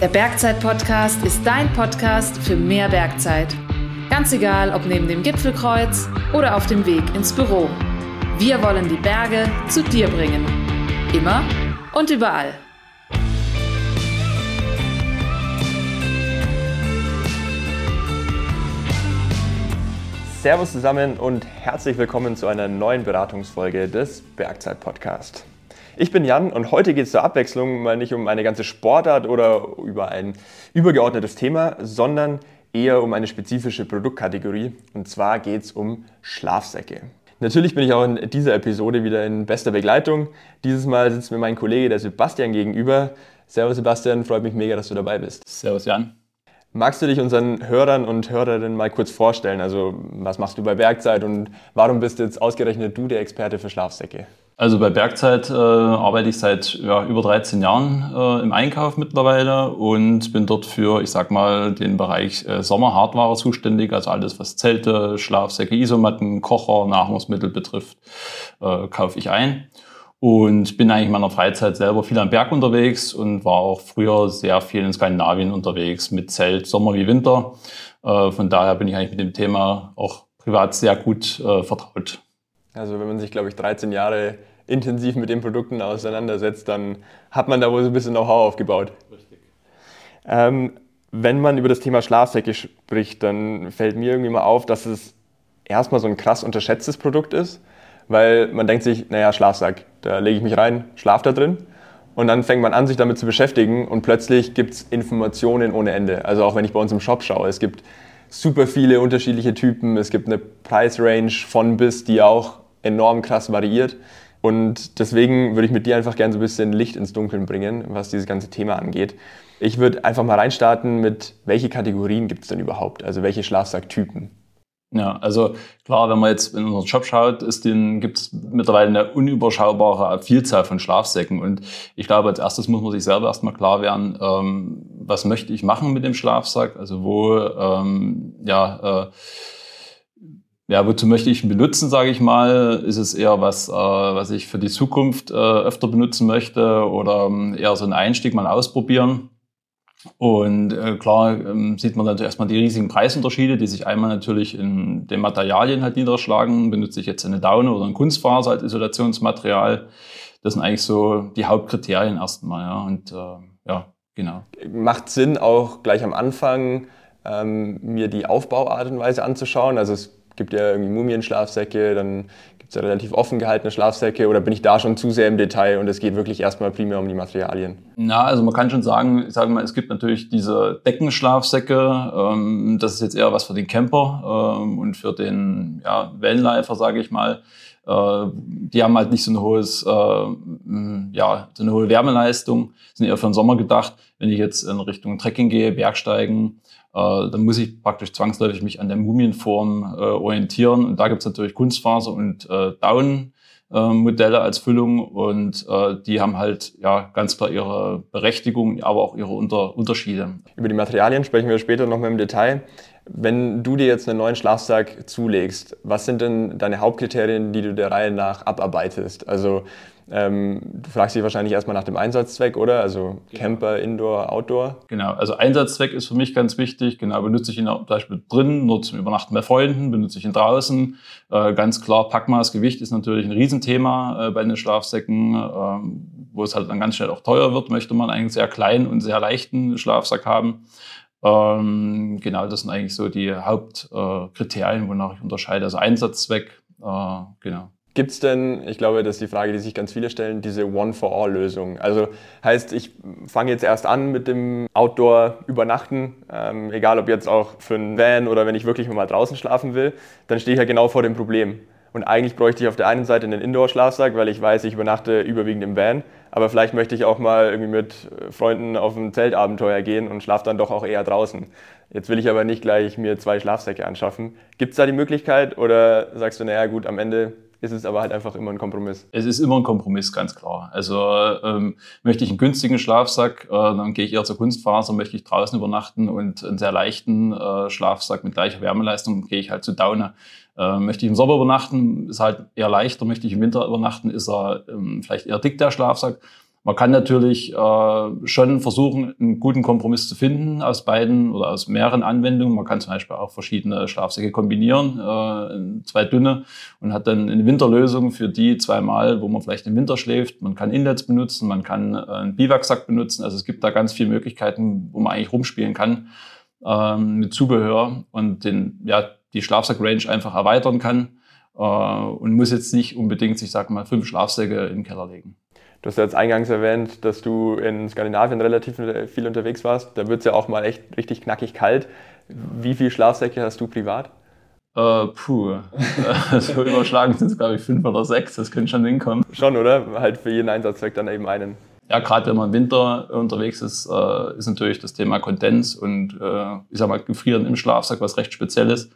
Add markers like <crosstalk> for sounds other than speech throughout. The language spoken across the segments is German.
Der Bergzeit-Podcast ist dein Podcast für mehr Bergzeit. Ganz egal, ob neben dem Gipfelkreuz oder auf dem Weg ins Büro. Wir wollen die Berge zu dir bringen. Immer und überall. Servus zusammen und herzlich willkommen zu einer neuen Beratungsfolge des Bergzeit Podcast. Ich bin Jan und heute geht es zur Abwechslung mal nicht um eine ganze Sportart oder über ein übergeordnetes Thema, sondern eher um eine spezifische Produktkategorie und zwar geht es um Schlafsäcke. Natürlich bin ich auch in dieser Episode wieder in bester Begleitung. Dieses Mal sitzt mir mein Kollege, der Sebastian, gegenüber. Servus Sebastian, freut mich mega, dass du dabei bist. Servus Jan. Magst du dich unseren Hörern und Hörerinnen mal kurz vorstellen? Also, was machst du bei Bergzeit und warum bist jetzt ausgerechnet du der Experte für Schlafsäcke? Also bei Bergzeit äh, arbeite ich seit ja, über 13 Jahren äh, im Einkauf mittlerweile und bin dort für, ich sag mal, den Bereich äh, Sommerhardware zuständig, also alles, was Zelte, Schlafsäcke, Isomatten, Kocher, Nahrungsmittel betrifft, äh, kaufe ich ein. Und bin eigentlich in meiner Freizeit selber viel am Berg unterwegs und war auch früher sehr viel in Skandinavien unterwegs mit Zelt, Sommer wie Winter. Äh, von daher bin ich eigentlich mit dem Thema auch privat sehr gut äh, vertraut. Also wenn man sich, glaube ich, 13 Jahre intensiv mit den Produkten auseinandersetzt, dann hat man da wohl so ein bisschen Know-how aufgebaut. Richtig. Ähm, wenn man über das Thema Schlafsäcke spricht, dann fällt mir irgendwie mal auf, dass es erstmal so ein krass unterschätztes Produkt ist, weil man denkt sich, naja, Schlafsack, da lege ich mich rein, schlaf da drin. Und dann fängt man an, sich damit zu beschäftigen und plötzlich gibt es Informationen ohne Ende. Also auch wenn ich bei uns im Shop schaue, es gibt super viele unterschiedliche Typen, es gibt eine Price Range von bis, die auch enorm krass variiert. Und deswegen würde ich mit dir einfach gerne so ein bisschen Licht ins Dunkeln bringen, was dieses ganze Thema angeht. Ich würde einfach mal reinstarten mit, welche Kategorien gibt es denn überhaupt? Also welche Schlafsacktypen? Ja, also klar, wenn man jetzt in unseren Shop schaut, gibt es mittlerweile eine unüberschaubare Vielzahl von Schlafsäcken. Und ich glaube, als erstes muss man sich selber erstmal klar werden, ähm, was möchte ich machen mit dem Schlafsack? Also wo, ähm, ja, äh, ja, wozu möchte ich ihn benutzen, sage ich mal? Ist es eher was, äh, was ich für die Zukunft äh, öfter benutzen möchte oder ähm, eher so einen Einstieg mal ausprobieren? Und äh, klar ähm, sieht man natürlich erstmal die riesigen Preisunterschiede, die sich einmal natürlich in den Materialien halt niederschlagen. Benutze ich jetzt eine Daune oder ein Kunstfaser als Isolationsmaterial? Das sind eigentlich so die Hauptkriterien erstmal. Ja. Und äh, ja, genau. Macht Sinn, auch gleich am Anfang ähm, mir die Aufbauart und Weise anzuschauen. Also es gibt ja irgendwie Mumienschlafsäcke, dann ja relativ offen gehaltene Schlafsäcke oder bin ich da schon zu sehr im Detail und es geht wirklich erstmal primär um die Materialien? Na, also man kann schon sagen, ich sage mal, es gibt natürlich diese Deckenschlafsäcke, ähm, das ist jetzt eher was für den Camper ähm, und für den ja, Wellenläufer, sage ich mal. Äh, die haben halt nicht so ein hohes, äh, ja, so eine hohe Wärmeleistung, sind eher für den Sommer gedacht. Wenn ich jetzt in Richtung Trekking gehe, Bergsteigen, dann muss ich praktisch zwangsläufig mich an der Mumienform äh, orientieren. Und da gibt es natürlich Kunstfaser und äh, Down. Modelle als Füllung und äh, die haben halt ja ganz klar ihre Berechtigung, aber auch ihre Unter Unterschiede. Über die Materialien sprechen wir später noch mal im Detail. Wenn du dir jetzt einen neuen Schlafsack zulegst, was sind denn deine Hauptkriterien, die du der Reihe nach abarbeitest? Also ähm, du fragst dich wahrscheinlich erstmal nach dem Einsatzzweck, oder? Also genau. Camper, Indoor, Outdoor? Genau, also Einsatzzweck ist für mich ganz wichtig. Genau, benutze ich ihn zum Beispiel drin, nur zum Übernachten bei Freunden, benutze ich ihn draußen. Äh, ganz klar, Packmaß, Gewicht ist natürlich ein Riesenthema äh, bei den Schlafsäcken, äh, wo es halt dann ganz schnell auch teuer wird, möchte man einen sehr kleinen und sehr leichten Schlafsack haben. Ähm, genau, das sind eigentlich so die Hauptkriterien, wonach ich unterscheide. Also Einsatzzweck, äh, genau. Gibt es denn, ich glaube, das ist die Frage, die sich ganz viele stellen, diese One-for-All-Lösung? Also heißt, ich fange jetzt erst an mit dem Outdoor-Übernachten, ähm, egal ob jetzt auch für einen Van oder wenn ich wirklich mal draußen schlafen will, dann stehe ich ja genau vor dem Problem. Und eigentlich bräuchte ich auf der einen Seite einen Indoor-Schlafsack, weil ich weiß, ich übernachte überwiegend im Van. Aber vielleicht möchte ich auch mal irgendwie mit Freunden auf ein Zeltabenteuer gehen und schlafe dann doch auch eher draußen. Jetzt will ich aber nicht gleich mir zwei Schlafsäcke anschaffen. Gibt es da die Möglichkeit oder sagst du, naja gut, am Ende ist es aber halt einfach immer ein Kompromiss. Es ist immer ein Kompromiss, ganz klar. Also ähm, möchte ich einen günstigen Schlafsack, äh, dann gehe ich eher zur Kunstfaser, möchte ich draußen übernachten und einen sehr leichten äh, Schlafsack mit gleicher Wärmeleistung, gehe ich halt zu Daune. Äh, möchte ich im Sommer übernachten, ist halt eher leichter, möchte ich im Winter übernachten, ist er ähm, vielleicht eher dick, der Schlafsack. Man kann natürlich äh, schon versuchen, einen guten Kompromiss zu finden aus beiden oder aus mehreren Anwendungen. Man kann zum Beispiel auch verschiedene Schlafsäcke kombinieren, äh, zwei dünne und hat dann eine Winterlösung für die zweimal, wo man vielleicht im Winter schläft. Man kann Inlets benutzen, man kann äh, einen Biwaksack benutzen. Also es gibt da ganz viele Möglichkeiten, wo man eigentlich rumspielen kann ähm, mit Zubehör und den, ja, die Schlafsack-Range einfach erweitern kann äh, und muss jetzt nicht unbedingt, ich sag mal, fünf Schlafsäcke in den Keller legen. Du hast ja jetzt eingangs erwähnt, dass du in Skandinavien relativ viel unterwegs warst. Da wird es ja auch mal echt richtig knackig kalt. Wie viele Schlafsäcke hast du privat? Äh, puh, <laughs> so überschlagen sind es, glaube ich, fünf oder sechs. Das könnte schon hinkommen. Schon, oder? Halt für jeden Einsatzzweck dann eben einen. Ja, gerade wenn man im Winter unterwegs ist, äh, ist natürlich das Thema Kondens und äh, ich sag mal Gefrieren im Schlafsack was recht Spezielles.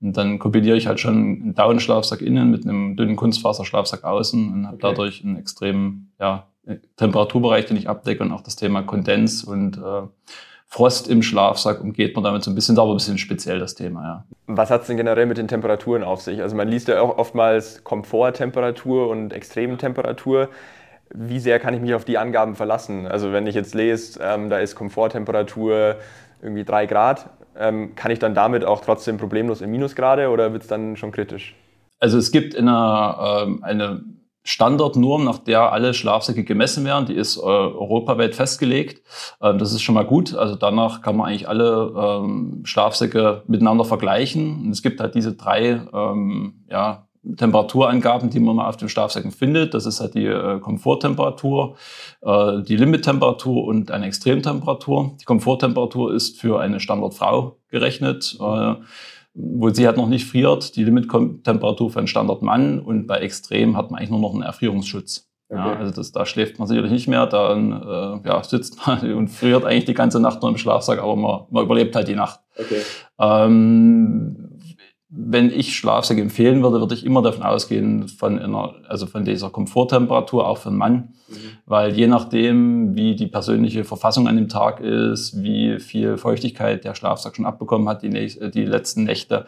Und dann kombiniere ich halt schon einen Down-Schlafsack innen mit einem dünnen Kunstfaserschlafsack außen und habe okay. dadurch einen extremen ja, Temperaturbereich, den ich abdecke und auch das Thema Kondens und äh, Frost im Schlafsack umgeht man damit so ein bisschen, aber ein bisschen speziell das Thema, ja. Was hat es denn generell mit den Temperaturen auf sich? Also man liest ja auch oftmals Komforttemperatur und Extremtemperatur. Wie sehr kann ich mich auf die Angaben verlassen? Also wenn ich jetzt lese, ähm, da ist Komforttemperatur irgendwie drei Grad, ähm, kann ich dann damit auch trotzdem problemlos in Minusgrade oder wird es dann schon kritisch? Also es gibt eine, ähm, eine Standardnorm, nach der alle Schlafsäcke gemessen werden. Die ist äh, europaweit festgelegt. Ähm, das ist schon mal gut. Also danach kann man eigentlich alle ähm, Schlafsäcke miteinander vergleichen. Und es gibt halt diese drei ähm, ja, Temperaturangaben, die man mal auf den Schlafsäcken findet. Das ist halt die äh, Komforttemperatur, äh, die Limittemperatur und eine Extremtemperatur. Die Komforttemperatur ist für eine Standardfrau gerechnet, äh, wo sie halt noch nicht friert. Die Limittemperatur für einen Standardmann und bei Extrem hat man eigentlich nur noch einen Erfrierungsschutz. Okay. Ja, also das, da schläft man sicherlich nicht mehr, dann äh, ja, sitzt man <laughs> und friert eigentlich die ganze Nacht nur im Schlafsack, aber man, man überlebt halt die Nacht. Okay. Ähm, wenn ich Schlafsack empfehlen würde, würde ich immer davon ausgehen, von einer, also von dieser Komforttemperatur, auch für einen Mann. Mhm. Weil je nachdem, wie die persönliche Verfassung an dem Tag ist, wie viel Feuchtigkeit der Schlafsack schon abbekommen hat, die, die letzten Nächte,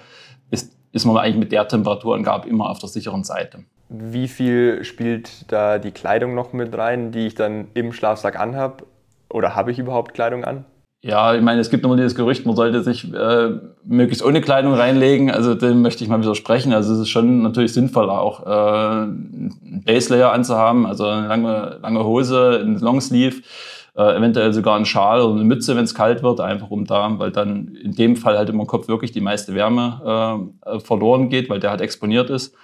ist, ist man eigentlich mit der Temperaturangabe immer auf der sicheren Seite. Wie viel spielt da die Kleidung noch mit rein, die ich dann im Schlafsack anhabe? Oder habe ich überhaupt Kleidung an? Ja, ich meine, es gibt immer dieses Gerücht, man sollte sich äh, möglichst ohne Kleidung reinlegen. Also dem möchte ich mal widersprechen. Also es ist schon natürlich sinnvoll, auch äh, ein Baselayer anzuhaben, also eine lange, lange Hose, ein Longsleeve, äh, eventuell sogar ein Schal oder eine Mütze, wenn es kalt wird, einfach um da, weil dann in dem Fall halt im Kopf wirklich die meiste Wärme äh, verloren geht, weil der halt exponiert ist.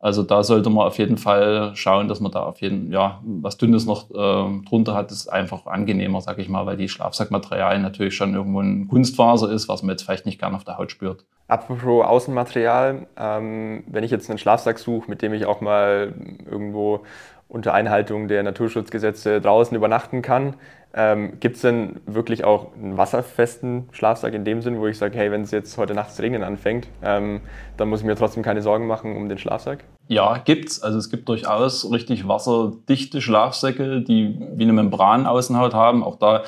Also da sollte man auf jeden Fall schauen, dass man da auf jeden ja was Dünnes noch äh, drunter hat, ist einfach angenehmer, sag ich mal, weil die Schlafsackmaterialien natürlich schon irgendwo ein Kunstfaser ist, was man jetzt vielleicht nicht gern auf der Haut spürt. Apropos Außenmaterial, ähm, wenn ich jetzt einen Schlafsack suche, mit dem ich auch mal irgendwo unter Einhaltung der Naturschutzgesetze draußen übernachten kann, ähm, Gibt es denn wirklich auch einen wasserfesten Schlafsack in dem Sinn, wo ich sage, hey, wenn es jetzt heute nachts regnen anfängt, ähm, dann muss ich mir trotzdem keine Sorgen machen um den Schlafsack? Ja, gibt's. Also es gibt durchaus richtig wasserdichte Schlafsäcke, die wie eine Membran-Außenhaut haben. Auch da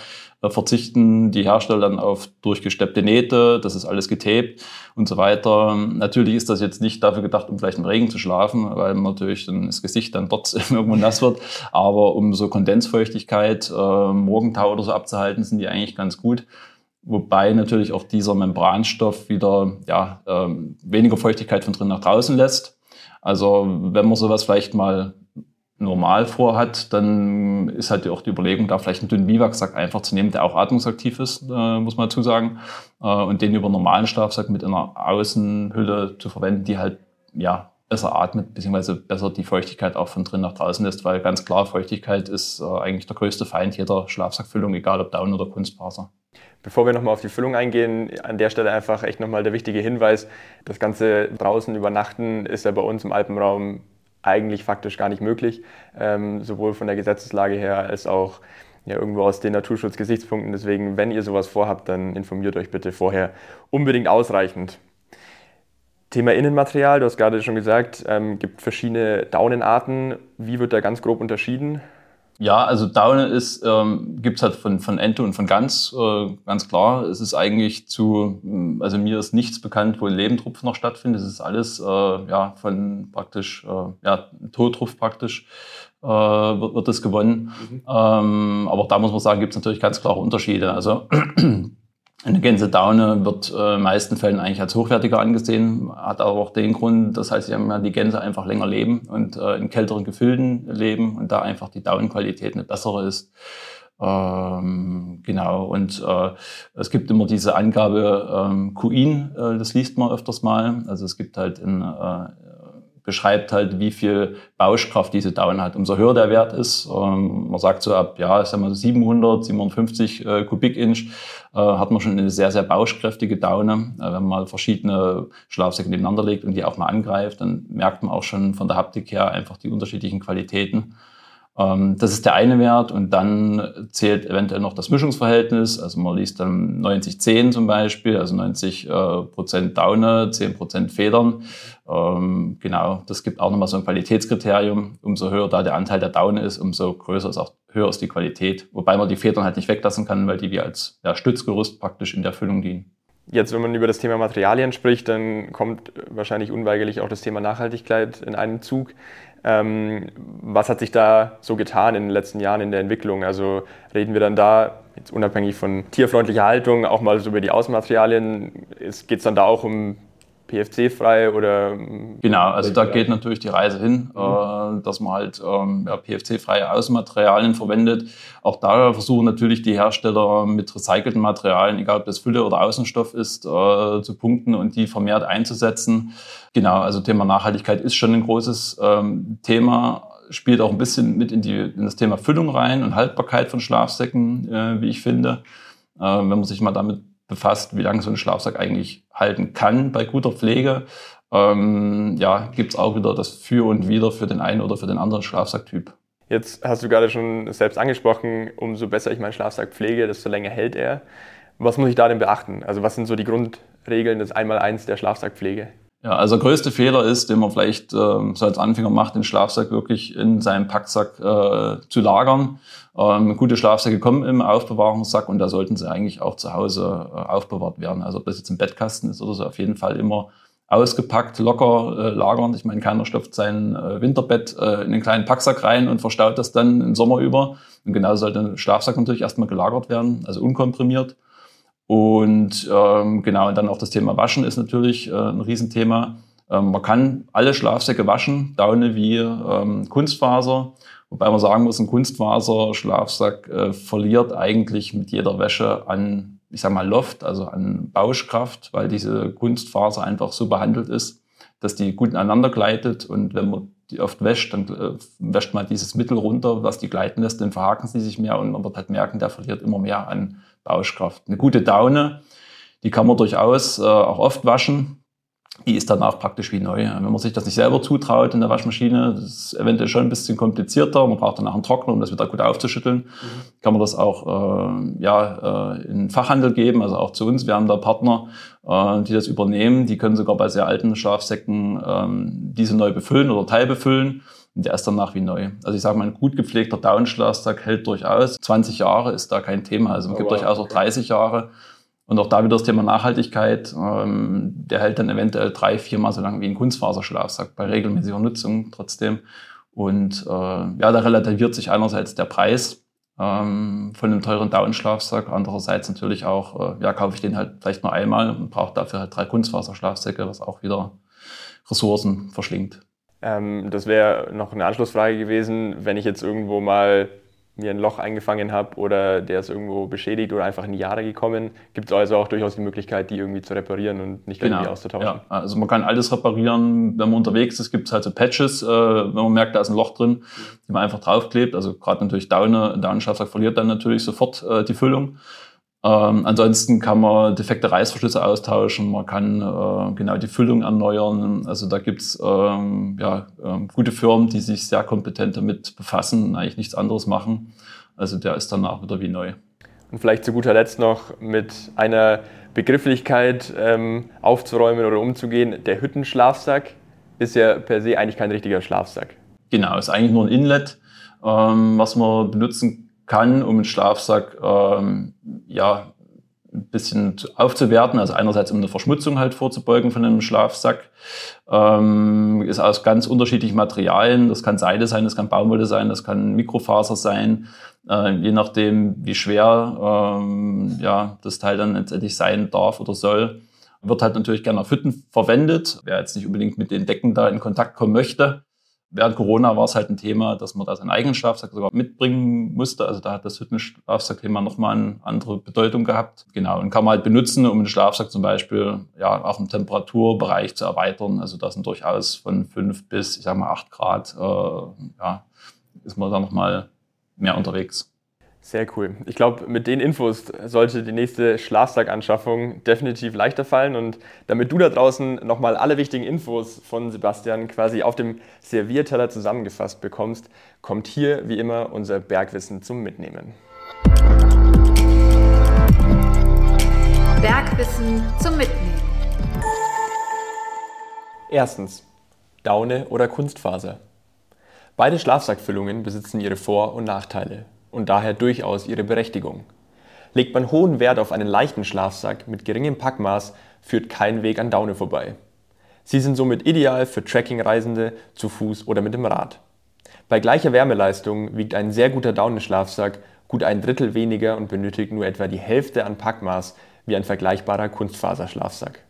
verzichten die Hersteller dann auf durchgesteppte Nähte, das ist alles getaped und so weiter. Natürlich ist das jetzt nicht dafür gedacht, um vielleicht im Regen zu schlafen, weil natürlich dann das Gesicht dann dort <laughs> irgendwo nass wird. Aber um so Kondensfeuchtigkeit, äh, Morgentau oder so abzuhalten, sind die eigentlich ganz gut. Wobei natürlich auch dieser Membranstoff wieder ja, äh, weniger Feuchtigkeit von drin nach draußen lässt. Also wenn man sowas vielleicht mal normal vorhat, dann ist halt auch die Überlegung, da vielleicht einen dünnen Biwaksack einfach zu nehmen, der auch atmungsaktiv ist, äh, muss man dazu sagen, äh, und den über normalen Schlafsack mit einer Außenhülle zu verwenden, die halt ja besser atmet, beziehungsweise besser die Feuchtigkeit auch von drin nach draußen lässt, weil ganz klar, Feuchtigkeit ist äh, eigentlich der größte Feind jeder Schlafsackfüllung, egal ob Down oder Kunstfaser. Bevor wir nochmal auf die Füllung eingehen, an der Stelle einfach echt nochmal der wichtige Hinweis, das Ganze draußen übernachten ist ja bei uns im Alpenraum eigentlich faktisch gar nicht möglich, ähm, sowohl von der Gesetzeslage her als auch ja, irgendwo aus den Naturschutzgesichtspunkten. Deswegen, wenn ihr sowas vorhabt, dann informiert euch bitte vorher unbedingt ausreichend. Thema Innenmaterial, du hast gerade schon gesagt, ähm, gibt verschiedene Daunenarten. Wie wird da ganz grob unterschieden? Ja, also Daune ist, ähm, gibt halt von, von Ente und von Gans, äh, ganz klar. Es ist eigentlich zu, also mir ist nichts bekannt, wo ein Lebendrupf noch stattfindet. Es ist alles äh, ja, von praktisch, äh, ja, Totrupf praktisch. äh, wird, wird das gewonnen. Mhm. Ähm, aber da muss man sagen, gibt es natürlich ganz klare Unterschiede. Also <clears throat> eine Gänsedaune wird äh, in meisten Fällen eigentlich als hochwertiger angesehen, hat aber auch den Grund, das heißt, ja die Gänse einfach länger leben und äh, in kälteren Gefilden leben und da einfach die Daunenqualität eine bessere ist. Ähm, genau, und äh, es gibt immer diese Angabe ähm, Queen, äh, das liest man öfters mal. Also es gibt halt in äh, beschreibt halt, wie viel Bauschkraft diese Daune hat. Umso höher der Wert ist, ähm, man sagt so ab, ja, sagen wir 700, 750 äh, Kubik-Inch, hat man schon eine sehr, sehr bauschkräftige Daune. Äh, wenn man mal verschiedene Schlafsäcke nebeneinander legt und die auch mal angreift, dann merkt man auch schon von der Haptik her einfach die unterschiedlichen Qualitäten. Ähm, das ist der eine Wert und dann zählt eventuell noch das Mischungsverhältnis. Also man liest dann 90-10 zum Beispiel, also 90 äh, Prozent Daune, 10 Prozent Federn. Ähm, genau, das gibt auch nochmal so ein Qualitätskriterium. Umso höher da der Anteil der Daune ist, umso größer ist auch höher ist die Qualität. Wobei man die Federn halt nicht weglassen kann, weil die wie als ja, Stützgerüst praktisch in der Füllung dienen. Jetzt, wenn man über das Thema Materialien spricht, dann kommt wahrscheinlich unweigerlich auch das Thema Nachhaltigkeit in einen Zug. Ähm, was hat sich da so getan in den letzten Jahren in der Entwicklung? Also reden wir dann da, jetzt unabhängig von tierfreundlicher Haltung, auch mal so über die Außenmaterialien. Geht es dann da auch um PFC-frei oder? Genau, also da geht natürlich die Reise hin, mhm. äh, dass man halt ähm, ja, PFC-freie Außenmaterialien verwendet. Auch da versuchen natürlich die Hersteller mit recycelten Materialien, egal ob das Fülle oder Außenstoff ist, äh, zu punkten und die vermehrt einzusetzen. Genau, also Thema Nachhaltigkeit ist schon ein großes ähm, Thema spielt auch ein bisschen mit in, die, in das Thema Füllung rein und Haltbarkeit von Schlafsäcken, äh, wie ich finde. Äh, wenn man sich mal damit befasst, wie lange so ein Schlafsack eigentlich halten kann bei guter Pflege. Ähm, ja, gibt es auch wieder das Für und Wider für den einen oder für den anderen Schlafsacktyp. Jetzt hast du gerade schon selbst angesprochen, umso besser ich meinen Schlafsack pflege, desto länger hält er. Was muss ich da denn beachten? Also was sind so die Grundregeln des Einmaleins der Schlafsackpflege? Ja, also der größte Fehler ist, den man vielleicht äh, so als Anfänger macht, den Schlafsack wirklich in seinem Packsack äh, zu lagern. Ähm, gute Schlafsäcke kommen im Aufbewahrungssack und da sollten sie eigentlich auch zu Hause äh, aufbewahrt werden. Also ob das jetzt im Bettkasten ist oder so, auf jeden Fall immer ausgepackt, locker äh, lagern. Ich meine, keiner stopft sein äh, Winterbett äh, in einen kleinen Packsack rein und verstaut das dann im Sommer über. Und genauso sollte ein Schlafsack natürlich erstmal gelagert werden, also unkomprimiert. Und ähm, genau, und dann auch das Thema Waschen ist natürlich äh, ein Riesenthema. Ähm, man kann alle Schlafsäcke waschen, Daune wie ähm, Kunstfaser. Wobei man sagen muss, ein Kunstfaser-Schlafsack äh, verliert eigentlich mit jeder Wäsche an, ich sag mal, Loft, also an Bauschkraft, weil diese Kunstfaser einfach so behandelt ist, dass die gut ineinander gleitet. Und wenn man die oft wäscht, dann äh, wäscht man dieses Mittel runter, was die gleiten lässt, dann verhaken sie sich mehr und man wird halt merken, der verliert immer mehr an Bauschkraft. Eine gute Daune, die kann man durchaus äh, auch oft waschen. Die ist danach praktisch wie neu. Wenn man sich das nicht selber zutraut in der Waschmaschine, das ist eventuell schon ein bisschen komplizierter. Man braucht danach einen Trockner, um das wieder gut aufzuschütteln. Mhm. Kann man das auch äh, ja, äh, in den Fachhandel geben, also auch zu uns. Wir haben da Partner, äh, die das übernehmen. Die können sogar bei sehr alten Schlafsäcken ähm, diese neu befüllen oder teilbefüllen. Und der ist danach wie neu. Also ich sage mal, ein gut gepflegter Downschlafsack hält durchaus. 20 Jahre ist da kein Thema. Also man oh, gibt durchaus auch 30 Jahre. Und auch da wieder das Thema Nachhaltigkeit. Ähm, der hält dann eventuell drei, viermal so lange wie ein Kunstfaserschlafsack bei regelmäßiger Nutzung trotzdem. Und äh, ja, da relativiert sich einerseits der Preis ähm, von einem teuren Down-Schlafsack, andererseits natürlich auch, äh, ja, kaufe ich den halt vielleicht nur einmal und brauche dafür halt drei Kunstfaserschlafsäcke, was auch wieder Ressourcen verschlingt. Ähm, das wäre noch eine Anschlussfrage gewesen, wenn ich jetzt irgendwo mal mir ein Loch eingefangen habe oder der ist irgendwo beschädigt oder einfach in die Jahre gekommen, gibt es also auch durchaus die Möglichkeit, die irgendwie zu reparieren und nicht genau. irgendwie auszutauschen. Ja, also man kann alles reparieren, wenn man unterwegs ist, gibt es halt so Patches, äh, wenn man merkt, da ist ein Loch drin, die man einfach draufklebt. Also gerade natürlich Daune, Daunenschlafsack verliert dann natürlich sofort äh, die Füllung. Ähm, ansonsten kann man defekte Reißverschlüsse austauschen, man kann äh, genau die Füllung erneuern. Also da gibt's ähm, ja, ähm, gute Firmen, die sich sehr kompetent damit befassen und eigentlich nichts anderes machen. Also der ist danach wieder wie neu. Und vielleicht zu guter Letzt noch mit einer Begrifflichkeit ähm, aufzuräumen oder umzugehen. Der Hüttenschlafsack ist ja per se eigentlich kein richtiger Schlafsack. Genau, ist eigentlich nur ein Inlet, ähm, was man benutzen kann, um einen Schlafsack ähm, ja, ein bisschen aufzuwerten. Also einerseits um eine Verschmutzung halt vorzubeugen von einem Schlafsack. Ähm, ist aus ganz unterschiedlichen Materialien. Das kann Seide sein, das kann Baumwolle sein, das kann Mikrofaser sein. Äh, je nachdem, wie schwer ähm, ja, das Teil dann letztendlich sein darf oder soll. Wird halt natürlich gerne auf Hütten verwendet. Wer jetzt nicht unbedingt mit den Decken da in Kontakt kommen möchte, Während Corona war es halt ein Thema, dass man da seinen eigenen Schlafsack sogar mitbringen musste. Also da hat das Hüttenschlafsack-Thema nochmal eine andere Bedeutung gehabt. Genau, und kann man halt benutzen, um den Schlafsack zum Beispiel ja auch im Temperaturbereich zu erweitern. Also da sind durchaus von fünf bis, ich sag mal, acht Grad, äh, ja, ist man da nochmal mehr unterwegs. Sehr cool. Ich glaube, mit den Infos sollte die nächste Schlafsackanschaffung definitiv leichter fallen. Und damit du da draußen nochmal alle wichtigen Infos von Sebastian quasi auf dem Servierteller zusammengefasst bekommst, kommt hier wie immer unser Bergwissen zum Mitnehmen. Bergwissen zum Mitnehmen. Erstens. Daune oder Kunstfaser. Beide Schlafsackfüllungen besitzen ihre Vor- und Nachteile und daher durchaus ihre Berechtigung. Legt man hohen Wert auf einen leichten Schlafsack mit geringem Packmaß, führt kein Weg an Daune vorbei. Sie sind somit ideal für Trekkingreisende zu Fuß oder mit dem Rad. Bei gleicher Wärmeleistung wiegt ein sehr guter Daunenschlafsack gut ein Drittel weniger und benötigt nur etwa die Hälfte an Packmaß wie ein vergleichbarer Kunstfaserschlafsack.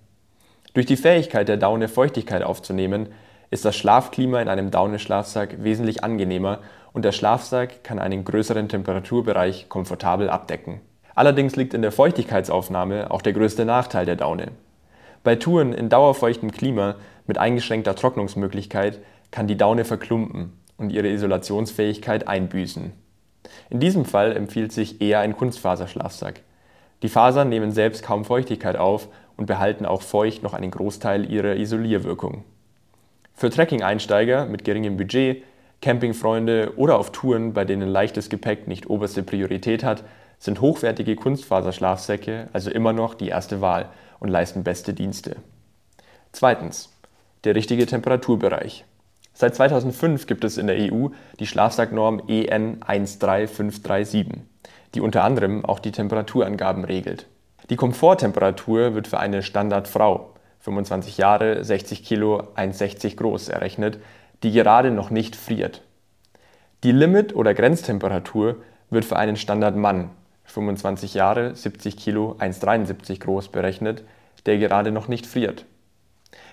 Durch die Fähigkeit der Daune Feuchtigkeit aufzunehmen, ist das Schlafklima in einem Daunenschlafsack wesentlich angenehmer und der Schlafsack kann einen größeren Temperaturbereich komfortabel abdecken. Allerdings liegt in der Feuchtigkeitsaufnahme auch der größte Nachteil der Daune. Bei Touren in dauerfeuchtem Klima mit eingeschränkter Trocknungsmöglichkeit kann die Daune verklumpen und ihre Isolationsfähigkeit einbüßen. In diesem Fall empfiehlt sich eher ein Kunstfaserschlafsack. Die Fasern nehmen selbst kaum Feuchtigkeit auf und behalten auch feucht noch einen Großteil ihrer Isolierwirkung. Für Trekking-Einsteiger mit geringem Budget Campingfreunde oder auf Touren, bei denen leichtes Gepäck nicht oberste Priorität hat, sind hochwertige Kunstfaserschlafsäcke also immer noch die erste Wahl und leisten beste Dienste. Zweitens. Der richtige Temperaturbereich. Seit 2005 gibt es in der EU die Schlafsacknorm EN 13537, die unter anderem auch die Temperaturangaben regelt. Die Komforttemperatur wird für eine Standardfrau, 25 Jahre, 60 Kilo, 1,60 groß errechnet, die gerade noch nicht friert. Die Limit- oder Grenztemperatur wird für einen Standardmann, 25 Jahre, 70 Kilo, 1,73 groß berechnet, der gerade noch nicht friert.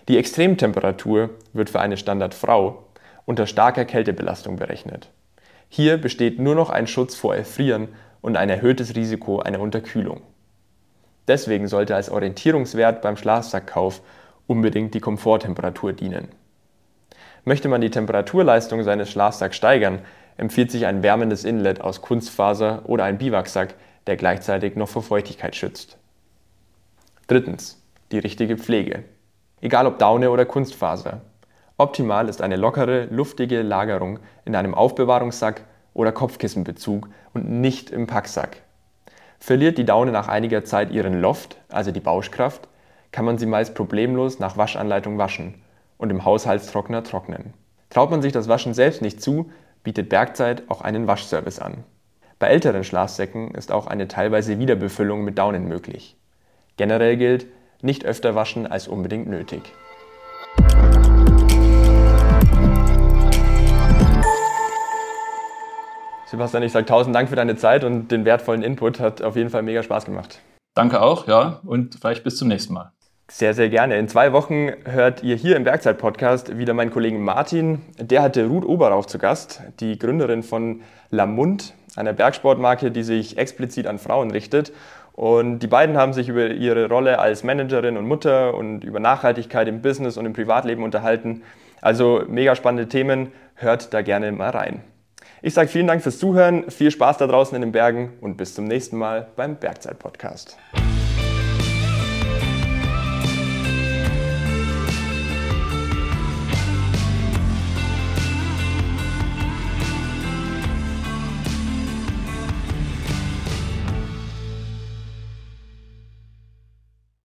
Die Extremtemperatur wird für eine Standardfrau unter starker Kältebelastung berechnet. Hier besteht nur noch ein Schutz vor Erfrieren und ein erhöhtes Risiko einer Unterkühlung. Deswegen sollte als Orientierungswert beim Schlafsackkauf unbedingt die Komforttemperatur dienen. Möchte man die Temperaturleistung seines Schlafsacks steigern, empfiehlt sich ein wärmendes Inlet aus Kunstfaser oder ein Biwaksack, der gleichzeitig noch vor Feuchtigkeit schützt. Drittens. Die richtige Pflege. Egal ob Daune oder Kunstfaser. Optimal ist eine lockere, luftige Lagerung in einem Aufbewahrungssack oder Kopfkissenbezug und nicht im Packsack. Verliert die Daune nach einiger Zeit ihren Loft, also die Bauschkraft, kann man sie meist problemlos nach Waschanleitung waschen und im Haushaltstrockner trocknen. Traut man sich das Waschen selbst nicht zu, bietet Bergzeit auch einen Waschservice an. Bei älteren Schlafsäcken ist auch eine teilweise Wiederbefüllung mit Daunen möglich. Generell gilt, nicht öfter waschen als unbedingt nötig. Sebastian, ich sage tausend Dank für deine Zeit und den wertvollen Input. Hat auf jeden Fall mega Spaß gemacht. Danke auch, ja, und vielleicht bis zum nächsten Mal. Sehr, sehr gerne. In zwei Wochen hört ihr hier im Bergzeit-Podcast wieder meinen Kollegen Martin. Der hatte Ruth Oberrauch zu Gast, die Gründerin von Lamund, einer Bergsportmarke, die sich explizit an Frauen richtet. Und die beiden haben sich über ihre Rolle als Managerin und Mutter und über Nachhaltigkeit im Business und im Privatleben unterhalten. Also mega spannende Themen. Hört da gerne mal rein. Ich sage vielen Dank fürs Zuhören, viel Spaß da draußen in den Bergen und bis zum nächsten Mal beim Bergzeit-Podcast.